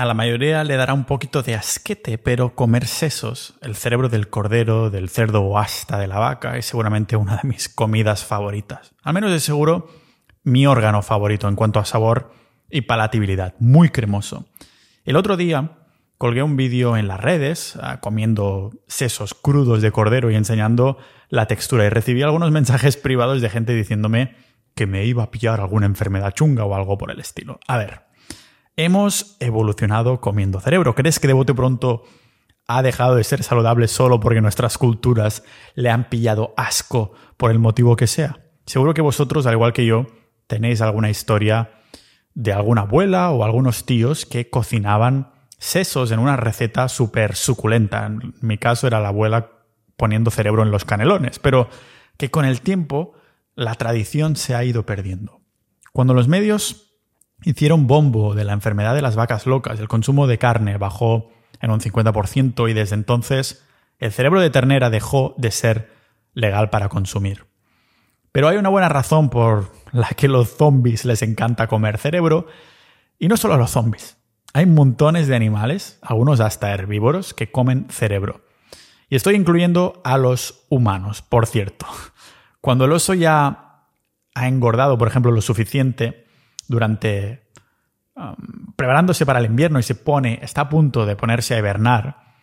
A la mayoría le dará un poquito de asquete, pero comer sesos, el cerebro del cordero, del cerdo o hasta de la vaca, es seguramente una de mis comidas favoritas. Al menos de seguro mi órgano favorito en cuanto a sabor y palatabilidad. Muy cremoso. El otro día colgué un vídeo en las redes ah, comiendo sesos crudos de cordero y enseñando la textura y recibí algunos mensajes privados de gente diciéndome que me iba a pillar alguna enfermedad chunga o algo por el estilo. A ver, Hemos evolucionado comiendo cerebro. ¿Crees que de bote pronto ha dejado de ser saludable solo porque nuestras culturas le han pillado asco por el motivo que sea? Seguro que vosotros, al igual que yo, tenéis alguna historia de alguna abuela o algunos tíos que cocinaban sesos en una receta súper suculenta. En mi caso era la abuela poniendo cerebro en los canelones, pero que con el tiempo la tradición se ha ido perdiendo. Cuando los medios hicieron bombo de la enfermedad de las vacas locas. El consumo de carne bajó en un 50% y desde entonces el cerebro de ternera dejó de ser legal para consumir. Pero hay una buena razón por la que los zombies les encanta comer cerebro, y no solo a los zombies. Hay montones de animales, algunos hasta herbívoros, que comen cerebro. Y estoy incluyendo a los humanos, por cierto. Cuando el oso ya ha engordado, por ejemplo, lo suficiente, durante um, preparándose para el invierno y se pone, está a punto de ponerse a hibernar,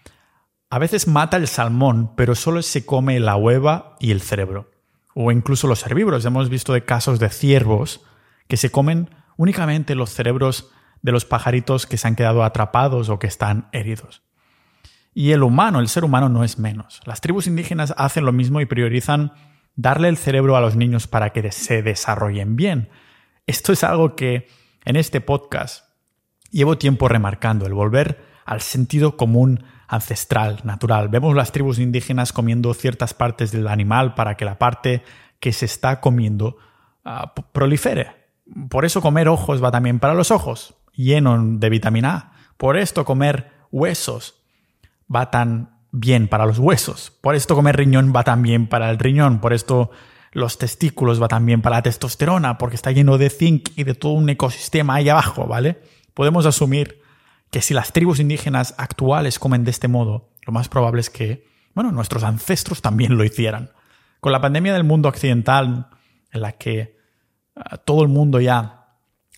a veces mata el salmón, pero solo se come la hueva y el cerebro. O incluso los herbívoros. Hemos visto de casos de ciervos que se comen únicamente los cerebros de los pajaritos que se han quedado atrapados o que están heridos. Y el humano, el ser humano no es menos. Las tribus indígenas hacen lo mismo y priorizan darle el cerebro a los niños para que se desarrollen bien. Esto es algo que en este podcast llevo tiempo remarcando, el volver al sentido común ancestral, natural. Vemos las tribus indígenas comiendo ciertas partes del animal para que la parte que se está comiendo ah, prolifere. Por eso comer ojos va también para los ojos, lleno de vitamina A. Por esto comer huesos va tan bien para los huesos. Por esto comer riñón va tan bien para el riñón. Por esto los testículos va también para la testosterona porque está lleno de zinc y de todo un ecosistema ahí abajo, ¿vale? Podemos asumir que si las tribus indígenas actuales comen de este modo, lo más probable es que, bueno, nuestros ancestros también lo hicieran. Con la pandemia del mundo occidental, en la que ah, todo el mundo ya,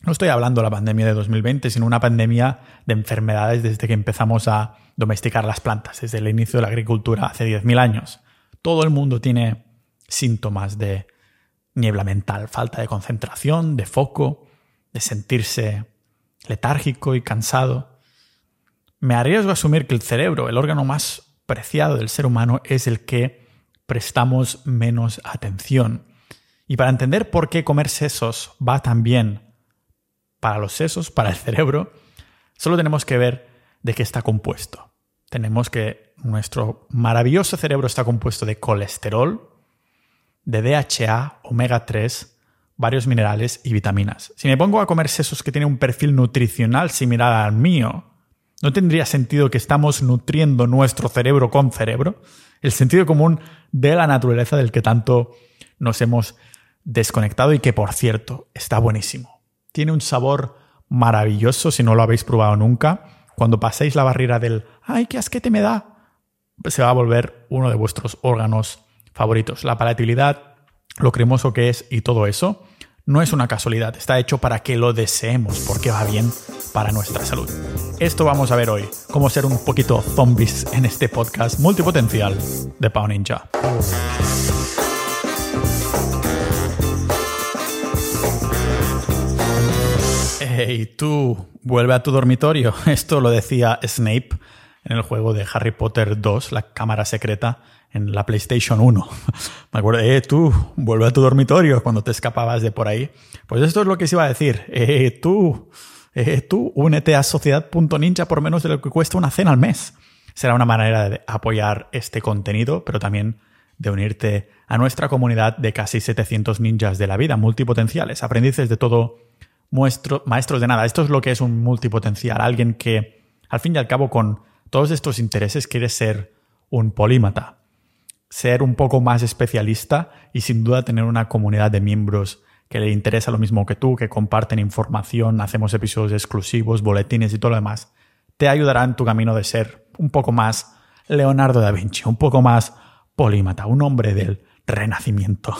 no estoy hablando de la pandemia de 2020, sino una pandemia de enfermedades desde que empezamos a domesticar las plantas, desde el inicio de la agricultura hace 10.000 años. Todo el mundo tiene síntomas de niebla mental, falta de concentración, de foco, de sentirse letárgico y cansado. Me arriesgo a asumir que el cerebro, el órgano más preciado del ser humano, es el que prestamos menos atención. Y para entender por qué comer sesos va tan bien para los sesos, para el cerebro, solo tenemos que ver de qué está compuesto. Tenemos que nuestro maravilloso cerebro está compuesto de colesterol, de DHA, omega 3, varios minerales y vitaminas. Si me pongo a comer sesos que tienen un perfil nutricional similar al mío, ¿no tendría sentido que estamos nutriendo nuestro cerebro con cerebro? El sentido común de la naturaleza del que tanto nos hemos desconectado y que, por cierto, está buenísimo. Tiene un sabor maravilloso si no lo habéis probado nunca. Cuando paséis la barrera del ¡ay, qué asquete me da! se va a volver uno de vuestros órganos favoritos. La palatabilidad, lo cremoso que es y todo eso, no es una casualidad, está hecho para que lo deseemos, porque va bien para nuestra salud. Esto vamos a ver hoy, cómo ser un poquito zombies en este podcast multipotencial de Pau Ninja. Hey, tú, vuelve a tu dormitorio. Esto lo decía Snape en el juego de Harry Potter 2, la cámara secreta, en la PlayStation 1. Me acuerdo, eh, tú, vuelve a tu dormitorio cuando te escapabas de por ahí. Pues esto es lo que se iba a decir. Eh, tú, eh, tú, únete a sociedad.ninja por menos de lo que cuesta una cena al mes. Será una manera de apoyar este contenido, pero también de unirte a nuestra comunidad de casi 700 ninjas de la vida, multipotenciales, aprendices de todo, maestros de nada. Esto es lo que es un multipotencial, alguien que, al fin y al cabo, con todos estos intereses quiere ser un polímata, ser un poco más especialista y sin duda tener una comunidad de miembros que le interesa lo mismo que tú, que comparten información, hacemos episodios exclusivos, boletines y todo lo demás. te ayudará en tu camino de ser un poco más Leonardo da Vinci, un poco más polímata, un hombre del renacimiento.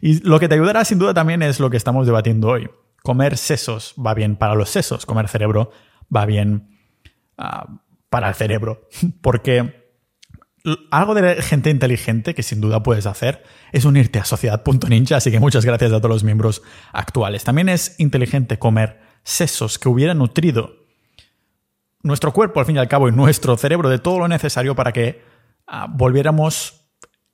Y lo que te ayudará sin duda también es lo que estamos debatiendo hoy. Comer sesos va bien para los sesos, comer cerebro va bien ah, para el cerebro, porque algo de gente inteligente que sin duda puedes hacer es unirte a Sociedad.ninja, así que muchas gracias a todos los miembros actuales. También es inteligente comer sesos que hubieran nutrido nuestro cuerpo, al fin y al cabo, y nuestro cerebro de todo lo necesario para que ah, volviéramos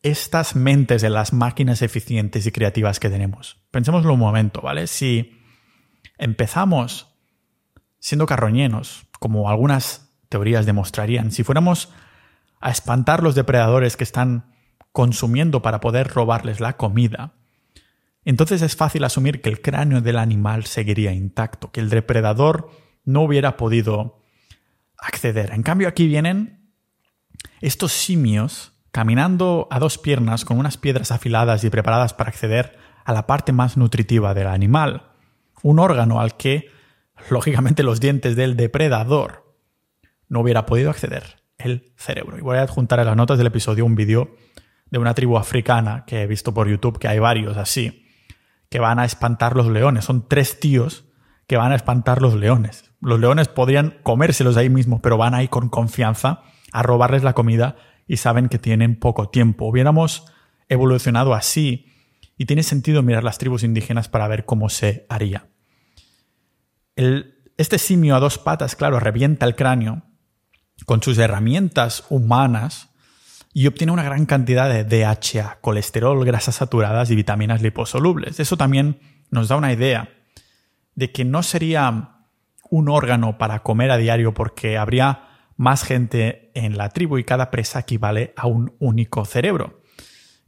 estas mentes de las máquinas eficientes y creativas que tenemos. Pensémoslo un momento, ¿vale? Si empezamos siendo carroñenos, como algunas teorías demostrarían, si fuéramos a espantar los depredadores que están consumiendo para poder robarles la comida, entonces es fácil asumir que el cráneo del animal seguiría intacto, que el depredador no hubiera podido acceder. En cambio aquí vienen estos simios caminando a dos piernas con unas piedras afiladas y preparadas para acceder a la parte más nutritiva del animal, un órgano al que, lógicamente, los dientes del depredador no hubiera podido acceder el cerebro. Y voy a adjuntar en las notas del episodio un vídeo de una tribu africana que he visto por YouTube, que hay varios así, que van a espantar los leones. Son tres tíos que van a espantar los leones. Los leones podrían comérselos ahí mismo, pero van ahí con confianza a robarles la comida y saben que tienen poco tiempo. Hubiéramos evolucionado así y tiene sentido mirar las tribus indígenas para ver cómo se haría. este simio a dos patas, claro, revienta el cráneo con sus herramientas humanas y obtiene una gran cantidad de DHA, colesterol, grasas saturadas y vitaminas liposolubles. Eso también nos da una idea de que no sería un órgano para comer a diario porque habría más gente en la tribu y cada presa equivale a un único cerebro.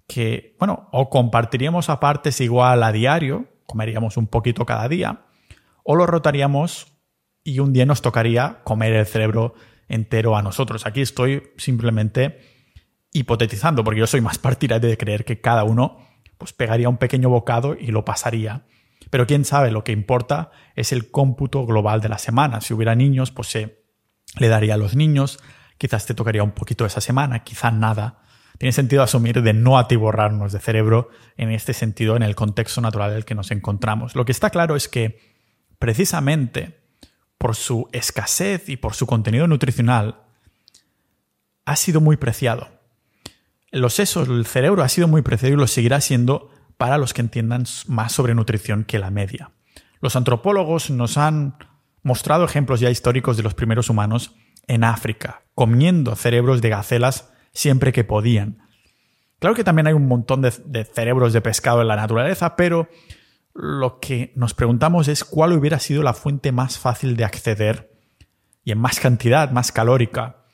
Que, bueno, o compartiríamos a partes igual a diario, comeríamos un poquito cada día, o lo rotaríamos y un día nos tocaría comer el cerebro entero a nosotros. Aquí estoy simplemente hipotetizando, porque yo soy más partidario de creer que cada uno pues pegaría un pequeño bocado y lo pasaría. Pero quién sabe, lo que importa es el cómputo global de la semana. Si hubiera niños, pues se le daría a los niños, quizás te tocaría un poquito esa semana, quizás nada. Tiene sentido asumir de no atiborrarnos de cerebro en este sentido, en el contexto natural en el que nos encontramos. Lo que está claro es que precisamente por su escasez y por su contenido nutricional, ha sido muy preciado. Los sesos, el cerebro ha sido muy preciado y lo seguirá siendo para los que entiendan más sobre nutrición que la media. Los antropólogos nos han mostrado ejemplos ya históricos de los primeros humanos en África, comiendo cerebros de gacelas siempre que podían. Claro que también hay un montón de, de cerebros de pescado en la naturaleza, pero lo que nos preguntamos es cuál hubiera sido la fuente más fácil de acceder y en más cantidad, más calórica,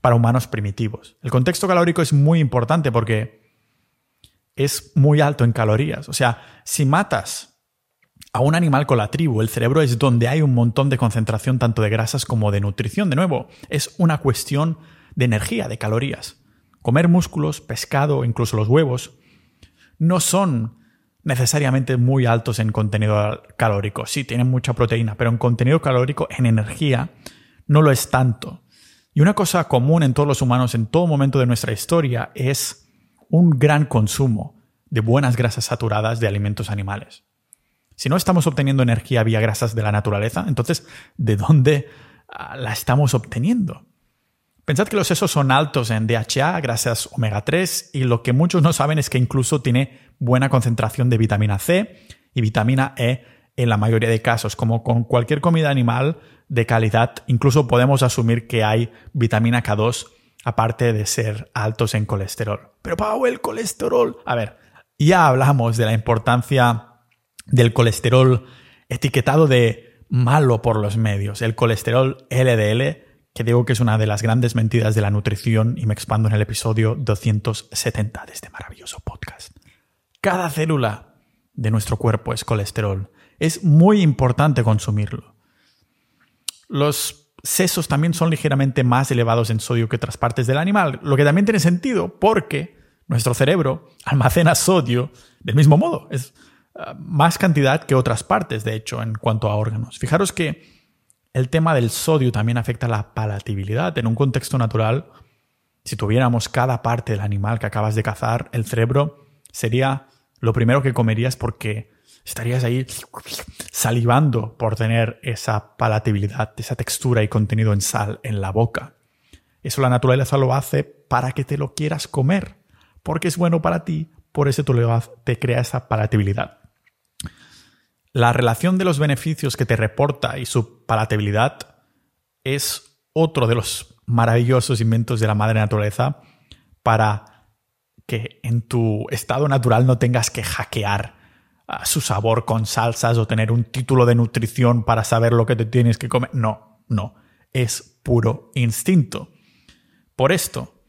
para humanos primitivos. El contexto calórico es muy importante porque es muy alto en calorías. O sea, si matas a un animal con la tribu, el cerebro es donde hay un montón de concentración tanto de grasas como de nutrición. De nuevo, es una cuestión de energía, de calorías. Comer músculos, pescado, incluso los huevos, no son necesariamente muy altos en contenido calórico. Sí, tienen mucha proteína, pero en contenido calórico, en energía, no lo es tanto. Y una cosa común en todos los humanos en todo momento de nuestra historia es un gran consumo de buenas grasas saturadas de alimentos animales. Si no estamos obteniendo energía vía grasas de la naturaleza, entonces, ¿de dónde ah, la estamos obteniendo? Pensad que los sesos son altos en DHA, grasas omega 3, y lo que muchos no saben es que incluso tiene buena concentración de vitamina C y vitamina E en la mayoría de casos. Como con cualquier comida animal de calidad, incluso podemos asumir que hay vitamina K2 aparte de ser altos en colesterol. Pero Pau, el colesterol. A ver, ya hablamos de la importancia del colesterol etiquetado de malo por los medios, el colesterol LDL que digo que es una de las grandes mentiras de la nutrición y me expando en el episodio 270 de este maravilloso podcast. Cada célula de nuestro cuerpo es colesterol. Es muy importante consumirlo. Los sesos también son ligeramente más elevados en sodio que otras partes del animal, lo que también tiene sentido porque nuestro cerebro almacena sodio del mismo modo. Es ah, más cantidad que otras partes, de hecho, en cuanto a órganos. Fijaros que El tema del sodio también afecta la palatabilidad. En un contexto natural, si tuviéramos cada parte del animal que acabas de cazar, el cerebro sería lo primero que comerías porque estarías ahí salivando por tener esa palatabilidad, esa textura y contenido en sal en la boca. Eso la naturaleza lo hace para que te lo quieras comer, porque es bueno para ti, por eso te crea esa palatabilidad. La relación de los beneficios que te reporta y su palatabilidad es otro de los maravillosos inventos de la madre naturaleza para que en tu estado natural no tengas que hackear su sabor con salsas o tener un título de nutrición para saber lo que te tienes que comer. No, no, es puro instinto. Por esto,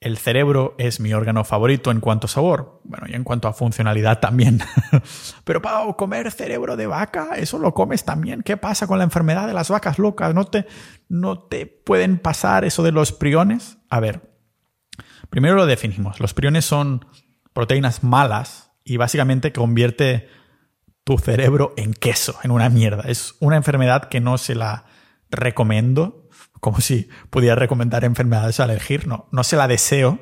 el cerebro es mi órgano favorito en cuanto a sabor, bueno, y en cuanto a funcionalidad también. Pero Pau, comer cerebro de vaca, eso lo comes también. ¿Qué pasa con la enfermedad de las vacas locas? ¿No te, no te pueden pasar eso de los priones? A ver, primero lo definimos. Los priones son proteínas malas y básicamente convierte tu cerebro en queso, en una mierda. Es una enfermedad que no se la recomiendo, como si pudiera recomendar enfermedades a elegir, no, no se la deseo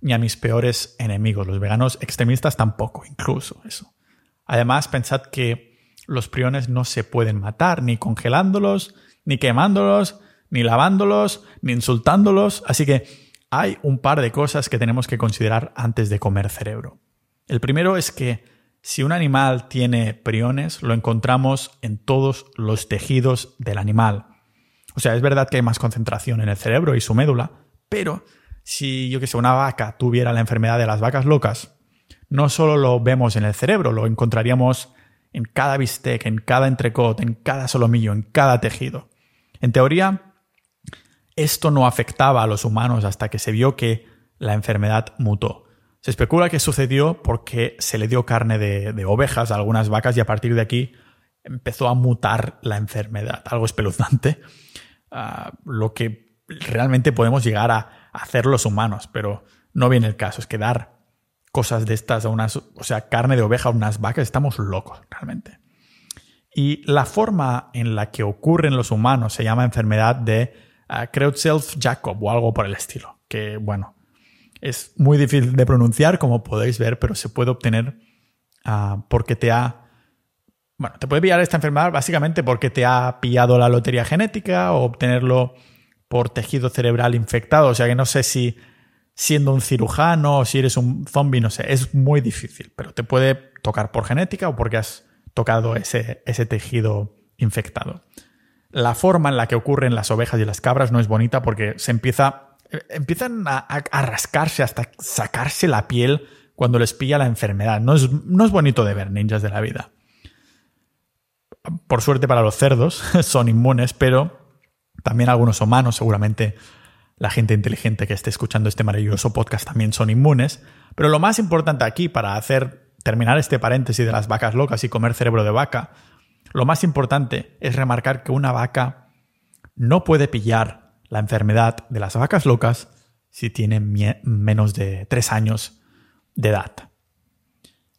ni a mis peores enemigos, los veganos extremistas tampoco, incluso eso. Además, pensad que los priones no se pueden matar ni congelándolos, ni quemándolos, ni lavándolos, ni insultándolos, así que hay un par de cosas que tenemos que considerar antes de comer cerebro. El primero es que si un animal tiene priones, lo encontramos en todos los tejidos del animal. O sea, es verdad que hay más concentración en el cerebro y su médula, pero si yo que sé, una vaca tuviera la enfermedad de las vacas locas, no solo lo vemos en el cerebro, lo encontraríamos en cada bistec, en cada entrecot, en cada solomillo, en cada tejido. En teoría, esto no afectaba a los humanos hasta que se vio que la enfermedad mutó. Se especula que sucedió porque se le dio carne de, ovejas a algunas vacas y a partir de aquí empezó a mutar la enfermedad, algo espeluznante, ah, lo que realmente podemos llegar a hacer los humanos, pero no viene el caso, es que dar cosas de estas a unas, o sea, carne de oveja a unas vacas, estamos locos realmente. Y la forma en la que ocurre en los humanos se llama enfermedad de uh, Creutzfeldt-Jakob o algo por el estilo, que bueno, es muy difícil de pronunciar, como podéis ver, pero se puede obtener ah, porque te ha... Bueno, te puede pillar esta enfermedad básicamente porque te ha pillado la lotería genética o obtenerlo por tejido cerebral infectado. O sea que no sé si siendo un cirujano o si eres un zombie, no sé, es muy difícil, pero te puede tocar por genética o porque has tocado ese, ese tejido infectado. La forma en la que ocurren las ovejas y las cabras no es bonita porque se empieza empiezan a, rascarse hasta sacarse la piel cuando les pilla la enfermedad. No es, no es bonito de ver ninjas de la vida. Por suerte para los cerdos son inmunes, pero también algunos humanos, seguramente la gente inteligente que esté escuchando este maravilloso podcast también son inmunes. Pero lo más importante aquí para hacer terminar este paréntesis de las vacas locas y comer cerebro de vaca, lo más importante es remarcar que una vaca no puede pillar la enfermedad de las vacas locas si tienen menos de tres años de edad.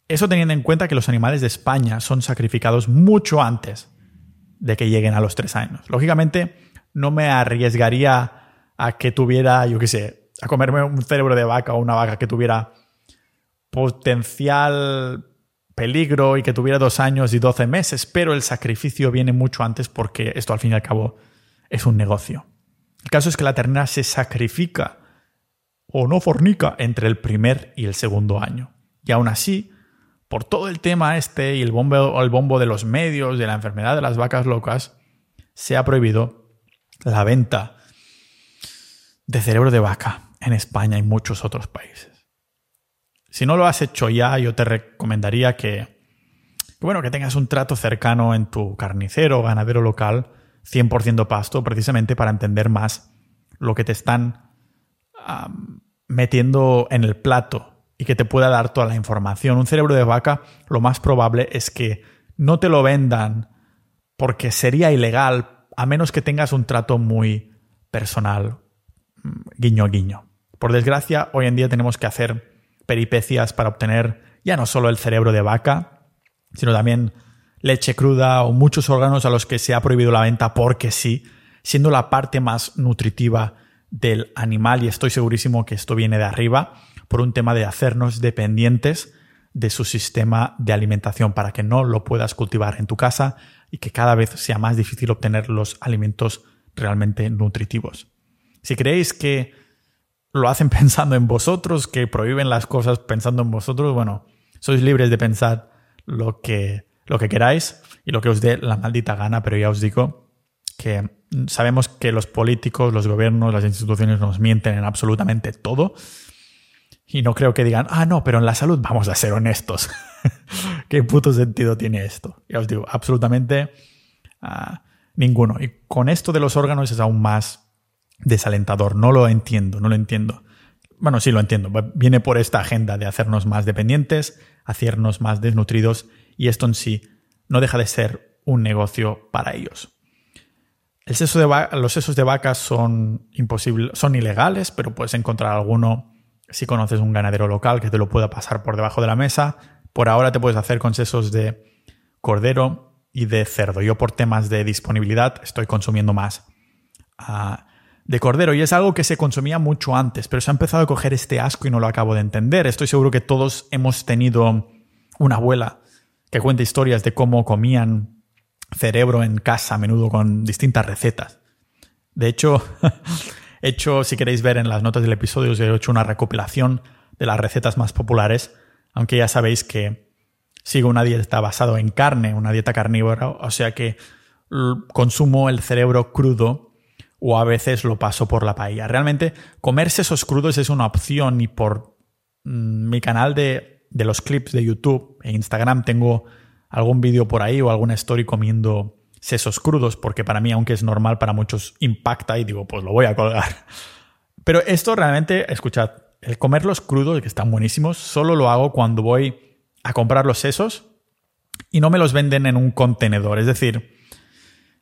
Eso teniendo en cuenta que los animales de España son sacrificados mucho antes de que lleguen a los tres años. Lógicamente, no me arriesgaría a que tuviera, yo qué sé, a comerme un cerebro de vaca o una vaca que tuviera potencial peligro y que tuviera dos años y doce meses, pero el sacrificio viene mucho antes porque esto al fin y al cabo es un negocio. El caso es que la ternera se sacrifica o no fornica entre el primer y el segundo año. Y aún así, por todo el tema este y el bombo, el bombo de los medios, de la enfermedad de las vacas locas, se ha prohibido la venta de cerebro de vaca en España y muchos otros países. Si no lo has hecho ya, yo te recomendaría que, bueno, que tengas un trato cercano en tu carnicero o ganadero local 100% pasto precisamente para entender más lo que te están metiendo en el plato y que te pueda dar toda la información. Un cerebro de vaca lo más probable es que no te lo vendan porque sería ilegal a menos que tengas un trato muy personal, mm, guiño guiño. Por desgracia, hoy en día tenemos que hacer peripecias para obtener ya no solo el cerebro de vaca, sino también leche cruda o muchos órganos a los que se ha prohibido la venta porque sí, siendo la parte más nutritiva del animal y estoy segurísimo que esto viene de arriba por un tema de hacernos dependientes de su sistema de alimentación para que no lo puedas cultivar en tu casa y que cada vez sea más difícil obtener los alimentos realmente nutritivos. Si creéis que lo hacen pensando en vosotros, que prohíben las cosas pensando en vosotros, bueno, sois libres de pensar lo que, lo que queráis y lo que os dé la maldita gana, pero ya os digo que sabemos que los políticos, los gobiernos, las instituciones nos mienten en absolutamente todo. Y no creo que digan, ah, no, pero en la salud vamos a ser honestos. ¿Qué puto sentido tiene esto? Ya os digo, absolutamente ah, ninguno. Y con esto de los órganos es aún más desalentador. No lo entiendo, no lo entiendo. Bueno, sí lo entiendo. Viene por esta agenda de hacernos más dependientes, hacernos más desnutridos y esto en sí no deja de ser un negocio para ellos. Los sesos de vacas son imposibles, son ilegales, pero puedes encontrar alguno si conoces un ganadero local que te lo pueda pasar por debajo de la mesa. Por ahora te puedes hacer con sesos de cordero y de cerdo. Yo por temas de disponibilidad estoy consumiendo más ah, de cordero y es algo que se consumía mucho antes, pero se ha empezado a coger este asco y no lo acabo de entender. Estoy seguro que todos hemos tenido una abuela que cuenta historias de cómo comían cerebro en casa a menudo con distintas recetas. De hecho, he hecho, si queréis ver en las notas del episodio, os he hecho una recopilación de las recetas más populares, aunque ya sabéis que sigo una dieta basada en carne, una dieta carnívora, o sea que consumo el cerebro crudo o a veces lo paso por la paella. Realmente comerse esos crudos es una opción y por mm, mi canal de, de los clips de YouTube e Instagram tengo algún vídeo por ahí o alguna story comiendo sesos crudos, porque para mí, aunque es normal, para muchos impacta y digo, pues lo voy a colgar. Pero esto realmente, escuchad, el comerlos crudos, que están buenísimos, solo lo hago cuando voy a comprar los sesos y no me los venden en un contenedor. Es decir,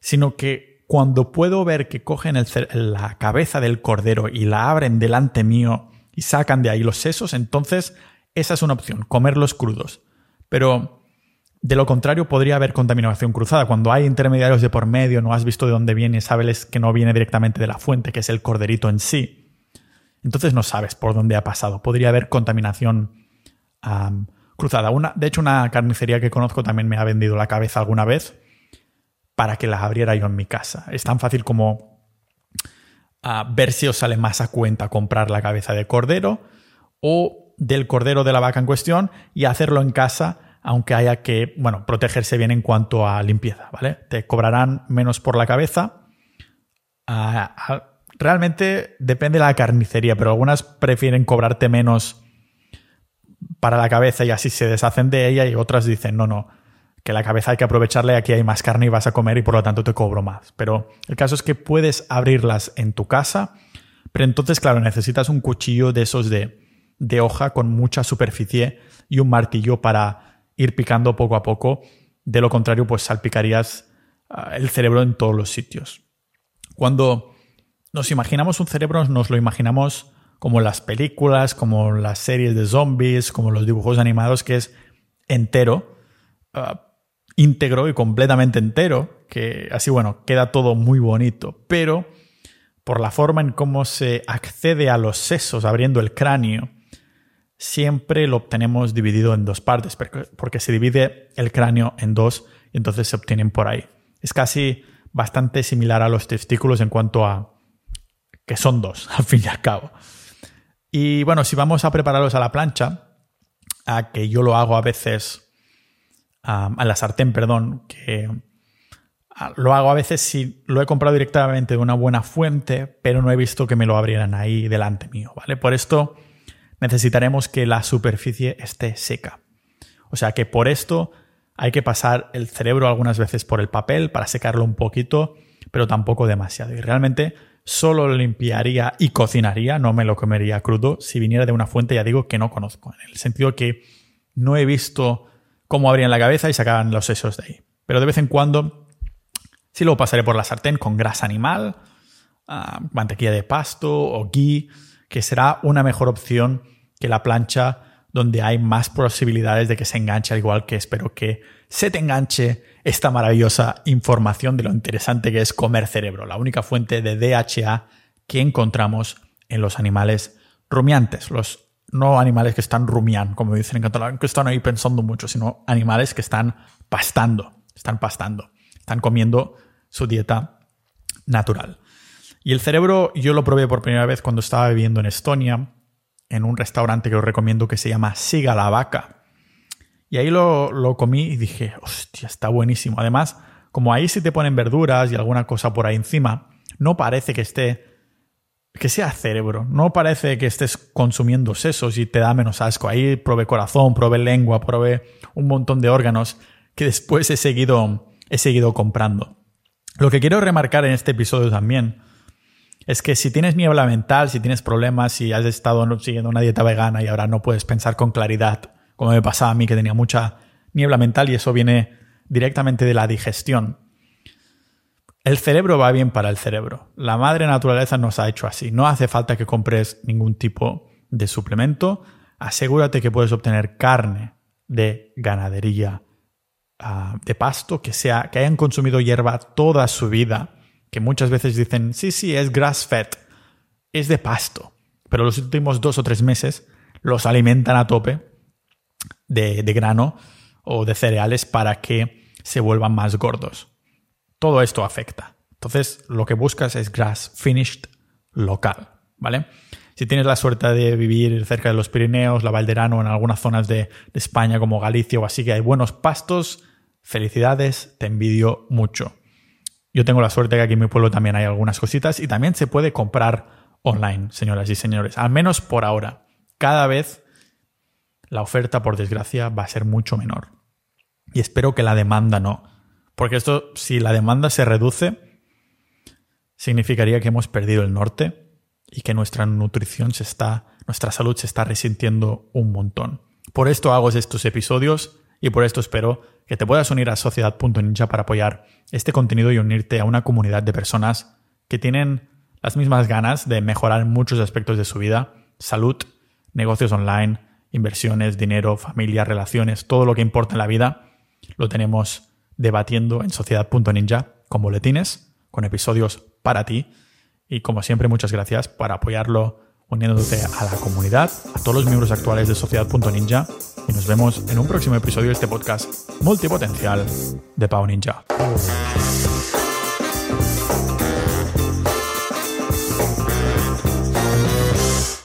sino que cuando puedo ver que cogen la cabeza del cordero y la abren delante mío y sacan de ahí los sesos, entonces esa es una opción, comerlos crudos. Pero de lo contrario, podría haber contaminación cruzada. Cuando hay intermediarios de por medio, no has visto de dónde viene, sabes que no viene directamente de la fuente, que es el corderito en sí. Entonces no sabes por dónde ha pasado. Podría haber contaminación cruzada. Una, de hecho, una carnicería que conozco también me ha vendido la cabeza alguna vez para que la abriera yo en mi casa. Es tan fácil como ver si os sale más a cuenta comprar la cabeza de cordero o del cordero de la vaca en cuestión y hacerlo en casa aunque haya que, bueno, protegerse bien en cuanto a limpieza, ¿vale? Te cobrarán menos por la cabeza. Ah, ah, realmente depende de la carnicería, pero algunas prefieren cobrarte menos para la cabeza y así se deshacen de ella y otras dicen, no, no, que la cabeza hay que aprovecharle, aquí hay más carne y vas a comer y por lo tanto te cobro más. Pero el caso es que puedes abrirlas en tu casa, pero entonces, claro, necesitas un cuchillo de esos de, de hoja con mucha superficie y un martillo para ir picando poco a poco. De lo contrario, pues salpicarías ah, el cerebro en todos los sitios. Cuando nos imaginamos un cerebro, nos lo imaginamos como las películas, como las series de zombies, como los dibujos animados, que es entero, ah, íntegro y completamente entero, que así, bueno, queda todo muy bonito, pero por la forma en cómo se accede a los sesos abriendo el cráneo, siempre lo obtenemos dividido en dos partes, porque se divide el cráneo en dos y entonces se obtienen por ahí. Es casi bastante similar a los testículos en cuanto a que son dos, al fin y al cabo. Y bueno, si vamos a prepararlos a la plancha, a que yo lo hago a veces, a la sartén, perdón, que lo hago a veces si lo he comprado directamente de una buena fuente, pero no he visto que me lo abrieran ahí delante mío, ¿vale? Por esto necesitaremos que la superficie esté seca. O sea que por esto hay que pasar el cerebro algunas veces por el papel para secarlo un poquito, pero tampoco demasiado. Y realmente solo lo limpiaría y cocinaría, no me lo comería crudo, si viniera de una fuente, ya digo, que no conozco, en el sentido que no he visto cómo abrían la cabeza y sacaban los sesos de ahí. Pero de vez en cuando sí lo pasaré por la sartén con grasa animal, ah, mantequilla de pasto o ghee, que será una mejor opción que la plancha donde hay más posibilidades de que se enganche, al igual que espero que se te enganche esta maravillosa información de lo interesante que es comer cerebro, la única fuente de DHA que encontramos en los animales rumiantes, los no animales que están rumian, como dicen en catalán, que están ahí pensando mucho, sino animales que están pastando, están pastando, están comiendo su dieta natural. Y el cerebro yo lo probé por primera vez cuando estaba viviendo en Estonia, en un restaurante que os recomiendo que se llama Siga la Vaca. Y ahí lo, lo comí y dije, hostia, está buenísimo. Además, como ahí sí te ponen verduras y alguna cosa por ahí encima, no parece que esté que sea cerebro. No parece que estés consumiendo sesos y te da menos asco. Ahí probé corazón, probé lengua, probé un montón de órganos que después he seguido, he seguido comprando. Lo que quiero remarcar en este episodio también es que si tienes niebla mental, si tienes problemas, si has estado siguiendo una dieta vegana y ahora no puedes pensar con claridad, como me pasaba a mí que tenía mucha niebla mental y eso viene directamente de la digestión. El cerebro va bien para el cerebro. La madre naturaleza nos ha hecho así. No hace falta que compres ningún tipo de suplemento. Asegúrate que puedes obtener carne de ganadería ah, de pasto, que, sea, que hayan consumido hierba toda su vida que muchas veces dicen, sí, sí, es grass fed, es de pasto, pero los últimos dos o tres meses los alimentan a tope de, de grano o de cereales para que se vuelvan más gordos. Todo esto afecta. Entonces, lo que buscas es grass finished local, ¿vale? Si tienes la suerte de vivir cerca de los Pirineos, la Valderano, en algunas zonas de, de España como Galicia o así que hay buenos pastos, felicidades, te envidio mucho. Yo tengo la suerte que aquí en mi pueblo también hay algunas cositas y también se puede comprar online, señoras y señores, al menos por ahora. Cada vez la oferta, por desgracia, va a ser mucho menor. Y espero que la demanda no. Porque esto, si la demanda se reduce, significaría que hemos perdido el norte y que nuestra nutrición se está, nuestra salud se está resintiendo un montón. Por esto hago estos episodios y por esto espero que te puedas unir a sociedad.ninja para apoyar este contenido y unirte a una comunidad de personas que tienen las mismas ganas de mejorar muchos aspectos de su vida, salud, negocios online, inversiones, dinero, familia, relaciones, todo lo que importa en la vida, lo tenemos debatiendo en sociedad.ninja con boletines, con episodios para ti. Y como siempre, muchas gracias por apoyarlo uniéndote a la comunidad, a todos los miembros actuales de Sociedad.ninja y nos vemos en un próximo episodio de este podcast multipotencial de Pau Ninja.